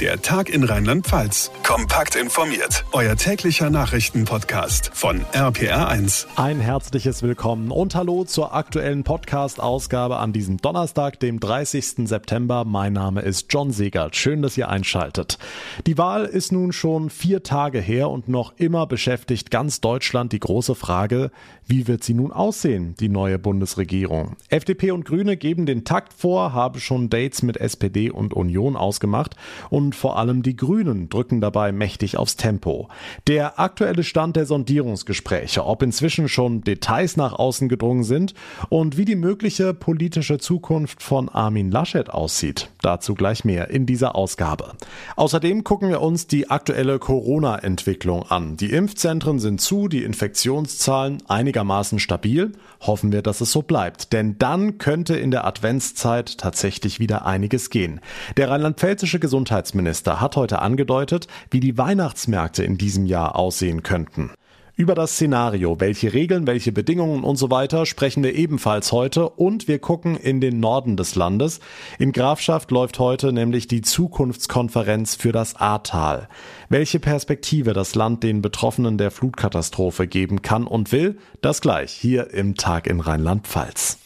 Der Tag in Rheinland-Pfalz. Kompakt informiert. Euer täglicher Nachrichtenpodcast von RPR1. Ein herzliches Willkommen und Hallo zur aktuellen Podcast-Ausgabe an diesem Donnerstag, dem 30. September. Mein Name ist John Segert. Schön, dass ihr einschaltet. Die Wahl ist nun schon vier Tage her und noch immer beschäftigt ganz Deutschland die große Frage, wie wird sie nun aussehen, die neue Bundesregierung? FDP und Grüne geben den Takt vor, haben schon Dates mit SPD und Union ausgemacht und und vor allem die Grünen drücken dabei mächtig aufs Tempo. Der aktuelle Stand der Sondierungsgespräche, ob inzwischen schon Details nach außen gedrungen sind und wie die mögliche politische Zukunft von Armin Laschet aussieht, dazu gleich mehr in dieser Ausgabe. Außerdem gucken wir uns die aktuelle Corona-Entwicklung an. Die Impfzentren sind zu, die Infektionszahlen einigermaßen stabil. Hoffen wir, dass es so bleibt, denn dann könnte in der Adventszeit tatsächlich wieder einiges gehen. Der rheinland-pfälzische Gesundheitsminister Wirtschaftsminister hat heute angedeutet, wie die Weihnachtsmärkte in diesem Jahr aussehen könnten. Über das Szenario, welche Regeln, welche Bedingungen und so weiter sprechen wir ebenfalls heute und wir gucken in den Norden des Landes. In Grafschaft läuft heute nämlich die Zukunftskonferenz für das Ahrtal. Welche Perspektive das Land den Betroffenen der Flutkatastrophe geben kann und will, das gleich hier im Tag in Rheinland-Pfalz.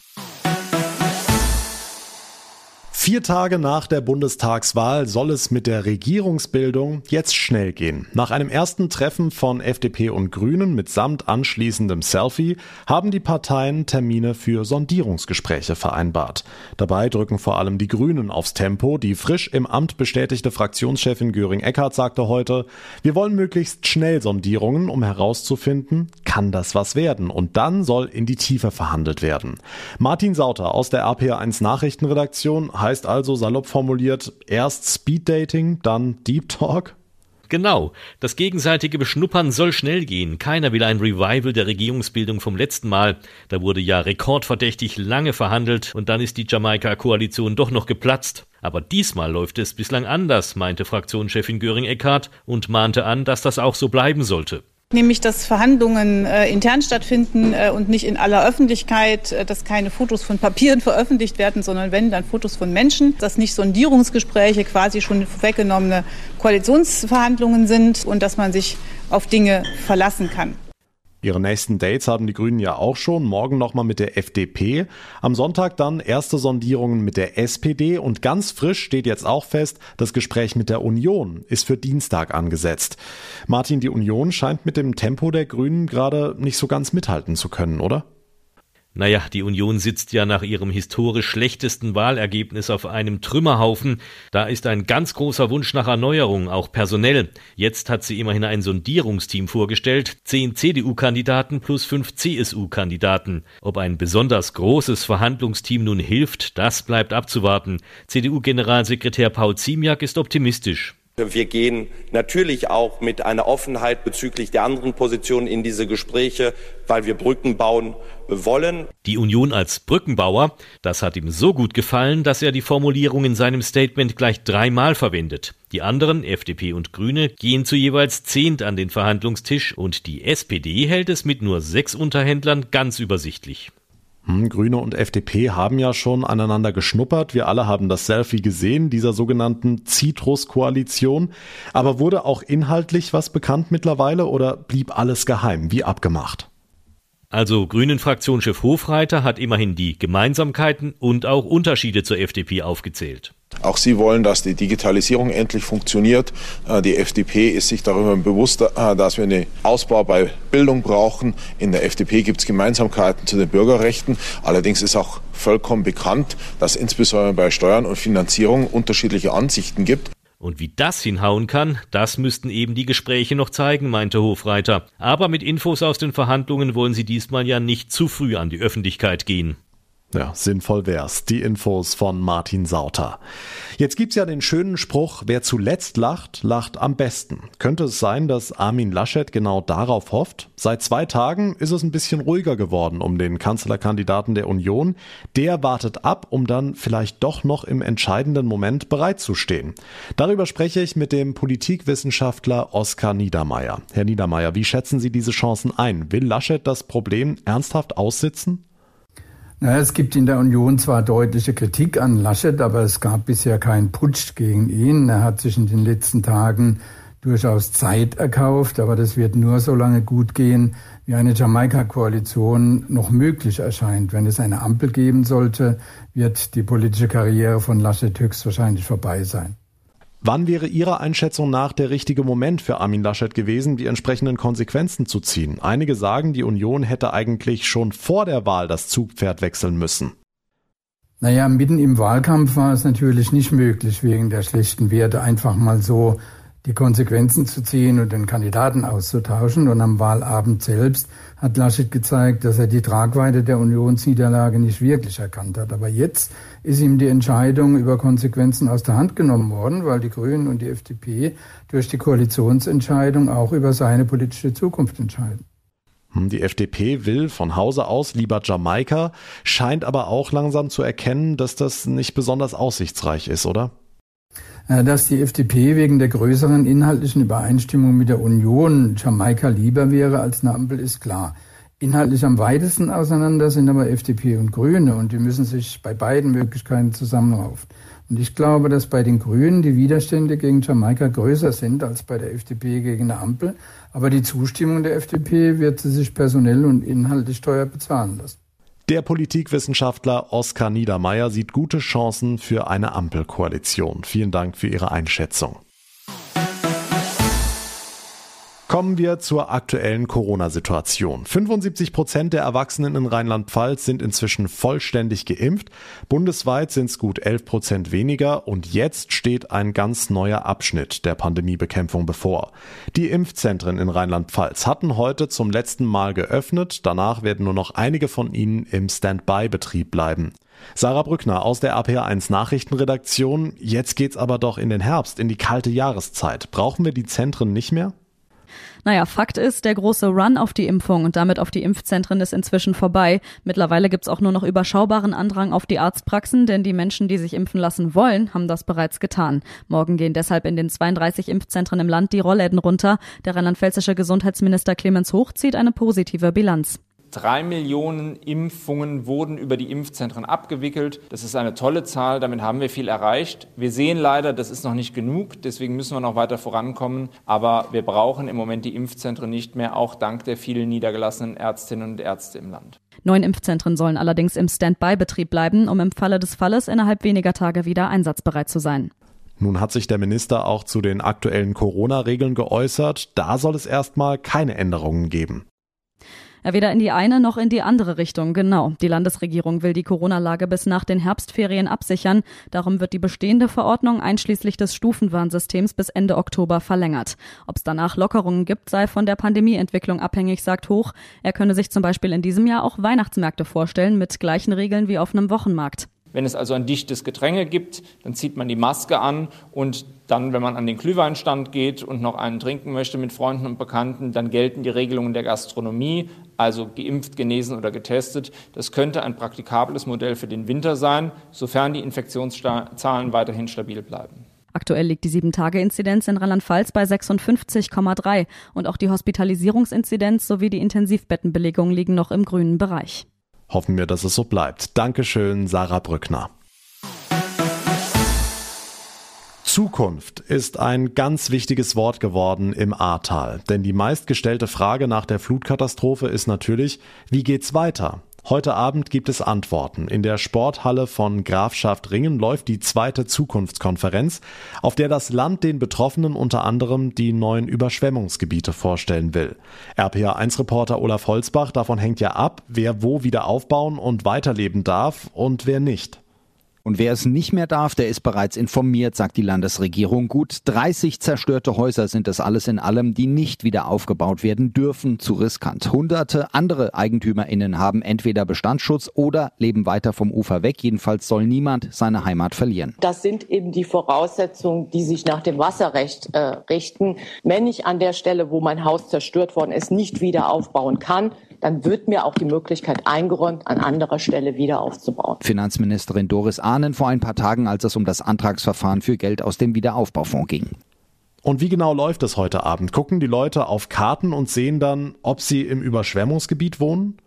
Vier Tage nach der Bundestagswahl soll es mit der Regierungsbildung jetzt schnell gehen. Nach einem ersten Treffen von FDP und Grünen mitsamt anschließendem Selfie haben die Parteien Termine für Sondierungsgespräche vereinbart. Dabei drücken vor allem die Grünen aufs Tempo. Die frisch im Amt bestätigte Fraktionschefin Göring Eckhardt sagte heute, wir wollen möglichst schnell Sondierungen, um herauszufinden, kann das was werden? Und dann soll in die Tiefe verhandelt werden. Martin Sauter aus der RPA1 Nachrichtenredaktion heißt also salopp formuliert erst Speed Dating, dann Deep Talk? Genau, das gegenseitige Beschnuppern soll schnell gehen. Keiner will ein Revival der Regierungsbildung vom letzten Mal. Da wurde ja rekordverdächtig lange verhandelt und dann ist die Jamaika-Koalition doch noch geplatzt. Aber diesmal läuft es bislang anders, meinte Fraktionschefin Göring Eckardt und mahnte an, dass das auch so bleiben sollte. Nämlich, dass Verhandlungen äh, intern stattfinden äh, und nicht in aller Öffentlichkeit, äh, dass keine Fotos von Papieren veröffentlicht werden, sondern wenn, dann Fotos von Menschen, dass nicht Sondierungsgespräche quasi schon weggenommene Koalitionsverhandlungen sind und dass man sich auf Dinge verlassen kann. Ihre nächsten Dates haben die Grünen ja auch schon. Morgen nochmal mit der FDP. Am Sonntag dann erste Sondierungen mit der SPD. Und ganz frisch steht jetzt auch fest, das Gespräch mit der Union ist für Dienstag angesetzt. Martin, die Union scheint mit dem Tempo der Grünen gerade nicht so ganz mithalten zu können, oder? Naja, die Union sitzt ja nach ihrem historisch schlechtesten Wahlergebnis auf einem Trümmerhaufen. Da ist ein ganz großer Wunsch nach Erneuerung, auch personell. Jetzt hat sie immerhin ein Sondierungsteam vorgestellt. Zehn CDU-Kandidaten plus fünf CSU-Kandidaten. Ob ein besonders großes Verhandlungsteam nun hilft, das bleibt abzuwarten. CDU-Generalsekretär Paul Ziemiak ist optimistisch. Wir gehen natürlich auch mit einer Offenheit bezüglich der anderen Positionen in diese Gespräche, weil wir Brücken bauen wollen. Die Union als Brückenbauer, das hat ihm so gut gefallen, dass er die Formulierung in seinem Statement gleich dreimal verwendet. Die anderen, FDP und Grüne, gehen zu jeweils zehnt an den Verhandlungstisch und die SPD hält es mit nur sechs Unterhändlern ganz übersichtlich. Hm, Grüne und FDP haben ja schon aneinander geschnuppert. Wir alle haben das Selfie gesehen, dieser sogenannten Citrus-Koalition. Aber wurde auch inhaltlich was bekannt mittlerweile oder blieb alles geheim, wie abgemacht? Also Grünen-Fraktionschef Hofreiter hat immerhin die Gemeinsamkeiten und auch Unterschiede zur FDP aufgezählt. Auch sie wollen, dass die Digitalisierung endlich funktioniert. Äh, die FDP ist sich darüber bewusst, äh, dass wir einen Ausbau bei Bildung brauchen. In der FDP gibt es Gemeinsamkeiten zu den Bürgerrechten. Allerdings ist auch vollkommen bekannt, dass insbesondere bei Steuern und Finanzierung unterschiedliche Ansichten gibt. Und wie das hinhauen kann, das müssten eben die Gespräche noch zeigen, meinte Hofreiter. Aber mit Infos aus den Verhandlungen wollen sie diesmal ja nicht zu früh an die Öffentlichkeit gehen. Ja, sinnvoll wär's. Die Infos von Martin Sauter. Jetzt gibt's ja den schönen Spruch, wer zuletzt lacht, lacht am besten. Könnte es sein, dass Armin Laschet genau darauf hofft? Seit zwei Tagen ist es ein bisschen ruhiger geworden um den Kanzlerkandidaten der Union. Der wartet ab, um dann vielleicht doch noch im entscheidenden Moment bereitzustehen. Darüber spreche ich mit dem Politikwissenschaftler Oskar Niedermeyer. Herr Niedermeyer, wie schätzen Sie diese Chancen ein? Will Laschet das Problem ernsthaft aussitzen? Naja, es gibt in der Union zwar deutliche Kritik an Laschet, aber es gab bisher keinen Putsch gegen ihn. Er hat sich in den letzten Tagen durchaus Zeit erkauft, aber das wird nur so lange gut gehen, wie eine Jamaika-Koalition noch möglich erscheint. Wenn es eine Ampel geben sollte, wird die politische Karriere von Laschet höchstwahrscheinlich vorbei sein. Wann wäre Ihrer Einschätzung nach der richtige Moment für Armin Laschet gewesen, die entsprechenden Konsequenzen zu ziehen? Einige sagen, die Union hätte eigentlich schon vor der Wahl das Zugpferd wechseln müssen. Naja, mitten im Wahlkampf war es natürlich nicht möglich, wegen der schlechten Werte einfach mal so die Konsequenzen zu ziehen und den Kandidaten auszutauschen. Und am Wahlabend selbst hat Laschet gezeigt, dass er die Tragweite der Unionsniederlage nicht wirklich erkannt hat. Aber jetzt ist ihm die Entscheidung über Konsequenzen aus der Hand genommen worden, weil die Grünen und die FDP durch die Koalitionsentscheidung auch über seine politische Zukunft entscheiden. Hm, die FDP will von Hause aus lieber Jamaika, scheint aber auch langsam zu erkennen, dass das nicht besonders aussichtsreich ist, oder? Äh, dass die FDP wegen der größeren inhaltlichen Übereinstimmung mit der Union Jamaika lieber wäre als eine Ampel, ist klar. Inhaltlich am weitesten auseinander sind aber FDP und Grüne und die müssen sich bei beiden Möglichkeiten zusammenraufen. Und ich glaube, dass bei den Grünen die Widerstände gegen Jamaika größer sind als bei der FDP gegen eine Ampel. Aber die Zustimmung der FDP wird sie sich personell und inhaltlich teuer bezahlen lassen. Der Politikwissenschaftler Oskar Niedermeyer sieht gute Chancen für eine Ampelkoalition. Vielen Dank für Ihre Einschätzung. Kommen wir zur aktuellen Corona-Situation. 75 Prozent der Erwachsenen in Rheinland-Pfalz sind inzwischen vollständig geimpft. Bundesweit sind es gut 11 Prozent weniger und jetzt steht ein ganz neuer Abschnitt der Pandemiebekämpfung bevor. Die Impfzentren in Rheinland-Pfalz hatten heute zum letzten Mal geöffnet. Danach werden nur noch einige von ihnen im Standby-Betrieb bleiben. Sarah Brückner aus der APA1 Nachrichtenredaktion. Jetzt geht's aber doch in den Herbst, in die kalte Jahreszeit. Brauchen wir die Zentren nicht mehr? Naja, Fakt ist, der große Run auf die Impfung und damit auf die Impfzentren ist inzwischen vorbei. Mittlerweile gibt's auch nur noch überschaubaren Andrang auf die Arztpraxen, denn die Menschen, die sich impfen lassen wollen, haben das bereits getan. Morgen gehen deshalb in den 32 Impfzentren im Land die Rollläden runter. Der rheinland-pfälzische Gesundheitsminister Clemens Hoch zieht eine positive Bilanz. Drei Millionen Impfungen wurden über die Impfzentren abgewickelt. Das ist eine tolle Zahl, damit haben wir viel erreicht. Wir sehen leider, das ist noch nicht genug, deswegen müssen wir noch weiter vorankommen. Aber wir brauchen im Moment die Impfzentren nicht mehr, auch dank der vielen niedergelassenen Ärztinnen und Ärzte im Land. Neun Impfzentren sollen allerdings im Standby-Betrieb bleiben, um im Falle des Falles innerhalb weniger Tage wieder einsatzbereit zu sein. Nun hat sich der Minister auch zu den aktuellen Corona-Regeln geäußert. Da soll es erstmal keine Änderungen geben. Weder in die eine noch in die andere Richtung, genau. Die Landesregierung will die Corona-Lage bis nach den Herbstferien absichern. Darum wird die bestehende Verordnung einschließlich des Stufenwarnsystems bis Ende Oktober verlängert. Ob es danach Lockerungen gibt, sei von der Pandemieentwicklung abhängig, sagt Hoch. Er könne sich zum Beispiel in diesem Jahr auch Weihnachtsmärkte vorstellen mit gleichen Regeln wie auf einem Wochenmarkt. Wenn es also ein dichtes Gedränge gibt, dann zieht man die Maske an und dann, wenn man an den Glühweinstand geht und noch einen trinken möchte mit Freunden und Bekannten, dann gelten die Regelungen der Gastronomie, also geimpft, genesen oder getestet. Das könnte ein praktikables Modell für den Winter sein, sofern die Infektionszahlen weiterhin stabil bleiben. Aktuell liegt die 7-Tage-Inzidenz in Rheinland-Pfalz bei 56,3 und auch die Hospitalisierungsinzidenz sowie die Intensivbettenbelegung liegen noch im grünen Bereich. Hoffen wir, dass es so bleibt. Dankeschön, Sarah Brückner. Zukunft ist ein ganz wichtiges Wort geworden im Ahrtal. Denn die meistgestellte Frage nach der Flutkatastrophe ist natürlich, wie geht's weiter? Heute Abend gibt es Antworten. In der Sporthalle von Grafschaft Ringen läuft die zweite Zukunftskonferenz, auf der das Land den Betroffenen unter anderem die neuen Überschwemmungsgebiete vorstellen will. RPA1-Reporter Olaf Holzbach, davon hängt ja ab, wer wo wieder aufbauen und weiterleben darf und wer nicht. Und wer es nicht mehr darf, der ist bereits informiert, sagt die Landesregierung. Gut 30 zerstörte Häuser sind es alles in allem, die nicht wieder aufgebaut werden dürfen, zu riskant. Hunderte andere EigentümerInnen haben entweder Bestandsschutz oder leben weiter vom Ufer weg. Jedenfalls soll niemand seine Heimat verlieren. Das sind eben die Voraussetzungen, die sich nach dem Wasserrecht äh, richten. Wenn ich an der Stelle, wo mein Haus zerstört worden ist, nicht wieder aufbauen kann, dann wird mir auch die Möglichkeit eingeräumt, an anderer Stelle wieder aufzubauen. Finanzministerin Doris Ahnen vor ein paar Tagen, als es um das Antragsverfahren für Geld aus dem Wiederaufbaufonds ging. Und wie genau läuft es heute Abend? Gucken die Leute auf Karten und sehen dann, ob sie im Überschwemmungsgebiet wohnen?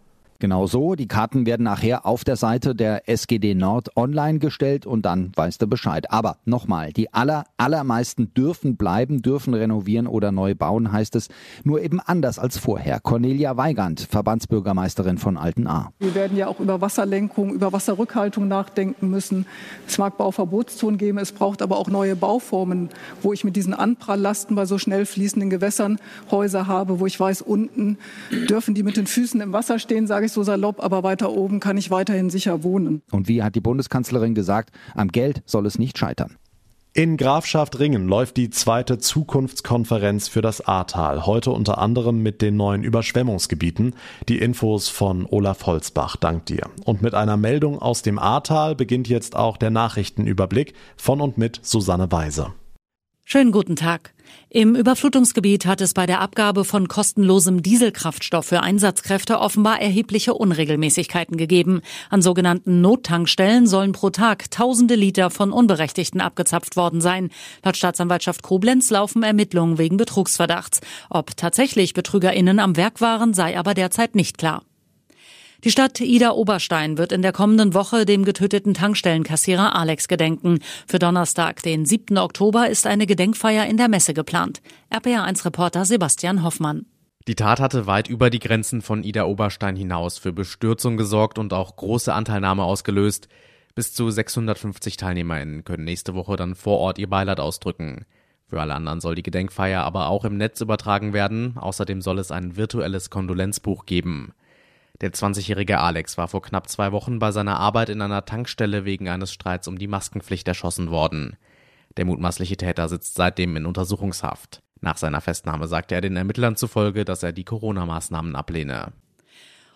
Genau so. Die Karten werden nachher auf der Seite der SGD Nord online gestellt und dann weißt du Bescheid. Aber nochmal, die aller, allermeisten dürfen bleiben, dürfen renovieren oder neu bauen, heißt es. Nur eben anders als vorher. Cornelia Weigand, Verbandsbürgermeisterin von Alten A. Wir werden ja auch über Wasserlenkung, über Wasserrückhaltung nachdenken müssen. Es mag Bauverbotszonen geben, es braucht aber auch neue Bauformen, wo ich mit diesen Anpralllasten bei so schnell fließenden Gewässern Häuser habe, wo ich weiß, unten dürfen die mit den Füßen im Wasser stehen, sage ich so salopp, aber weiter oben kann ich weiterhin sicher wohnen. Und wie hat die Bundeskanzlerin gesagt, am Geld soll es nicht scheitern. In Grafschaft Ringen läuft die zweite Zukunftskonferenz für das Ahrtal. Heute unter anderem mit den neuen Überschwemmungsgebieten. Die Infos von Olaf Holzbach, dank dir. Und mit einer Meldung aus dem Ahrtal beginnt jetzt auch der Nachrichtenüberblick von und mit Susanne Weise. Schönen guten Tag. Im Überflutungsgebiet hat es bei der Abgabe von kostenlosem Dieselkraftstoff für Einsatzkräfte offenbar erhebliche Unregelmäßigkeiten gegeben. An sogenannten Nottankstellen sollen pro Tag tausende Liter von Unberechtigten abgezapft worden sein. Laut Staatsanwaltschaft Koblenz laufen Ermittlungen wegen Betrugsverdachts. Ob tatsächlich BetrügerInnen am Werk waren, sei aber derzeit nicht klar. Die Stadt Ida-Oberstein wird in der kommenden Woche dem getöteten Tankstellenkassierer Alex gedenken. Für Donnerstag, den 7. Oktober, ist eine Gedenkfeier in der Messe geplant. RPA1-Reporter Sebastian Hoffmann. Die Tat hatte weit über die Grenzen von Ida Oberstein hinaus für Bestürzung gesorgt und auch große Anteilnahme ausgelöst. Bis zu 650 TeilnehmerInnen können nächste Woche dann vor Ort ihr Beileid ausdrücken. Für alle anderen soll die Gedenkfeier aber auch im Netz übertragen werden. Außerdem soll es ein virtuelles Kondolenzbuch geben. Der 20-jährige Alex war vor knapp zwei Wochen bei seiner Arbeit in einer Tankstelle wegen eines Streits um die Maskenpflicht erschossen worden. Der mutmaßliche Täter sitzt seitdem in Untersuchungshaft. Nach seiner Festnahme sagte er den Ermittlern zufolge, dass er die Corona-Maßnahmen ablehne.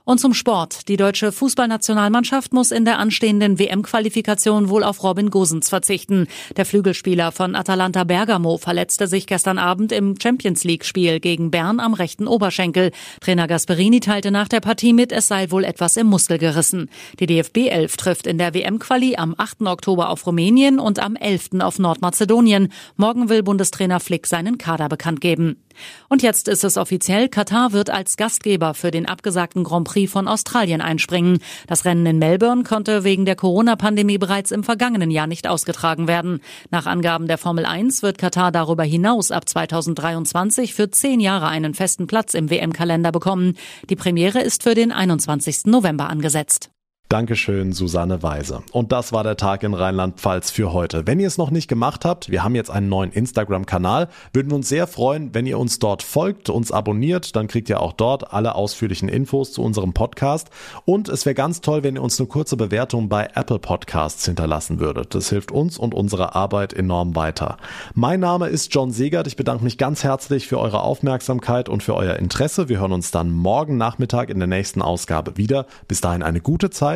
Und zum Sport. Die deutsche Fußballnationalmannschaft muss in der anstehenden WM-Qualifikation wohl auf Robin Gosens verzichten. Der Flügelspieler von Atalanta Bergamo verletzte sich gestern Abend im Champions League-Spiel gegen Bern am rechten Oberschenkel. Trainer Gasperini teilte nach der Partie mit, es sei wohl etwas im Muskel gerissen. Die DFB 11 trifft in der WM-Quali am 8. Oktober auf Rumänien und am 11. auf Nordmazedonien. Morgen will Bundestrainer Flick seinen Kader bekannt geben. Und jetzt ist es offiziell, Katar wird als Gastgeber für den abgesagten Grand Prix von Australien einspringen. Das Rennen in Melbourne konnte wegen der Corona-Pandemie bereits im vergangenen Jahr nicht ausgetragen werden. Nach Angaben der Formel 1 wird Katar darüber hinaus ab 2023 für zehn Jahre einen festen Platz im WM-Kalender bekommen. Die Premiere ist für den 21. November angesetzt. Dankeschön, Susanne Weise. Und das war der Tag in Rheinland-Pfalz für heute. Wenn ihr es noch nicht gemacht habt, wir haben jetzt einen neuen Instagram-Kanal, würden wir uns sehr freuen, wenn ihr uns dort folgt, uns abonniert, dann kriegt ihr auch dort alle ausführlichen Infos zu unserem Podcast. Und es wäre ganz toll, wenn ihr uns eine kurze Bewertung bei Apple Podcasts hinterlassen würdet. Das hilft uns und unserer Arbeit enorm weiter. Mein Name ist John Segert. Ich bedanke mich ganz herzlich für eure Aufmerksamkeit und für euer Interesse. Wir hören uns dann morgen Nachmittag in der nächsten Ausgabe wieder. Bis dahin eine gute Zeit